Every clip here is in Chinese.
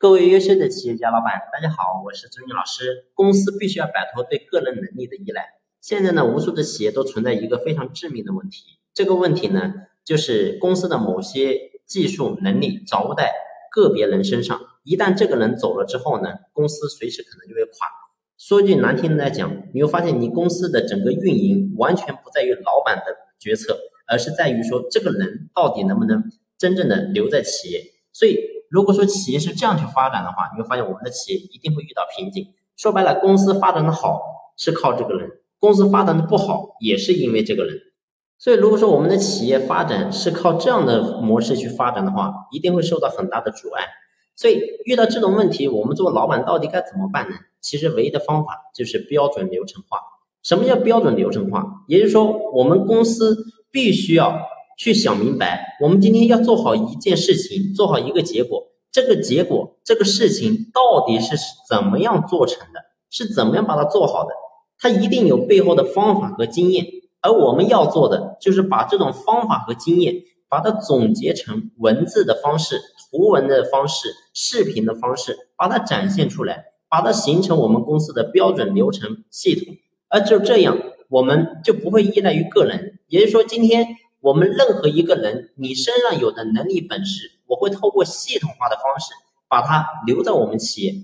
各位优秀的企业家老板，大家好，我是周军老师。公司必须要摆脱对个人能力的依赖。现在呢，无数的企业都存在一个非常致命的问题，这个问题呢，就是公司的某些技术能力掌握在个别人身上。一旦这个人走了之后呢，公司随时可能就会垮。说句难听的来讲，你会发现你公司的整个运营完全不在于老板的决策，而是在于说这个人到底能不能真正的留在企业。所以。如果说企业是这样去发展的话，你会发现我们的企业一定会遇到瓶颈。说白了，公司发展的好是靠这个人，公司发展的不好也是因为这个人。所以，如果说我们的企业发展是靠这样的模式去发展的话，一定会受到很大的阻碍。所以，遇到这种问题，我们做老板到底该怎么办呢？其实，唯一的方法就是标准流程化。什么叫标准流程化？也就是说，我们公司必须要。去想明白，我们今天要做好一件事情，做好一个结果。这个结果，这个事情到底是怎么样做成的？是怎么样把它做好的？它一定有背后的方法和经验。而我们要做的，就是把这种方法和经验，把它总结成文字的方式、图文的方式、视频的方式，把它展现出来，把它形成我们公司的标准流程系统。而就这样，我们就不会依赖于个人。也就是说，今天。我们任何一个人，你身上有的能力本事，我会透过系统化的方式把他留在我们企业。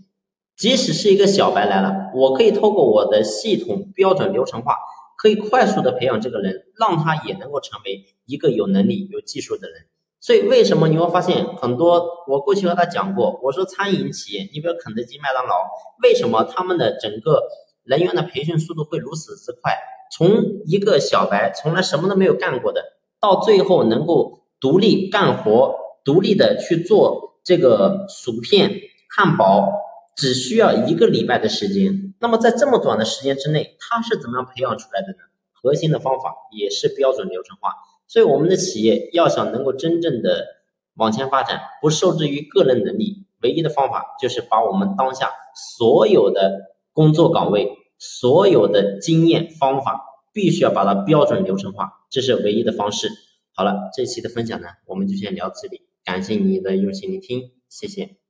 即使是一个小白来了，我可以透过我的系统标准流程化，可以快速的培养这个人，让他也能够成为一个有能力、有技术的人。所以，为什么你会发现很多？我过去和他讲过，我说餐饮企业，你比如肯德基、麦当劳，为什么他们的整个人员的培训速度会如此之快？从一个小白，从来什么都没有干过的。到最后能够独立干活，独立的去做这个薯片、汉堡，只需要一个礼拜的时间。那么在这么短的时间之内，他是怎么样培养出来的呢？核心的方法也是标准流程化。所以我们的企业要想能够真正的往前发展，不受制于个人能力，唯一的方法就是把我们当下所有的工作岗位、所有的经验方法。必须要把它标准流程化，这是唯一的方式。好了，这期的分享呢，我们就先聊这里，感谢你的用心聆听，谢谢。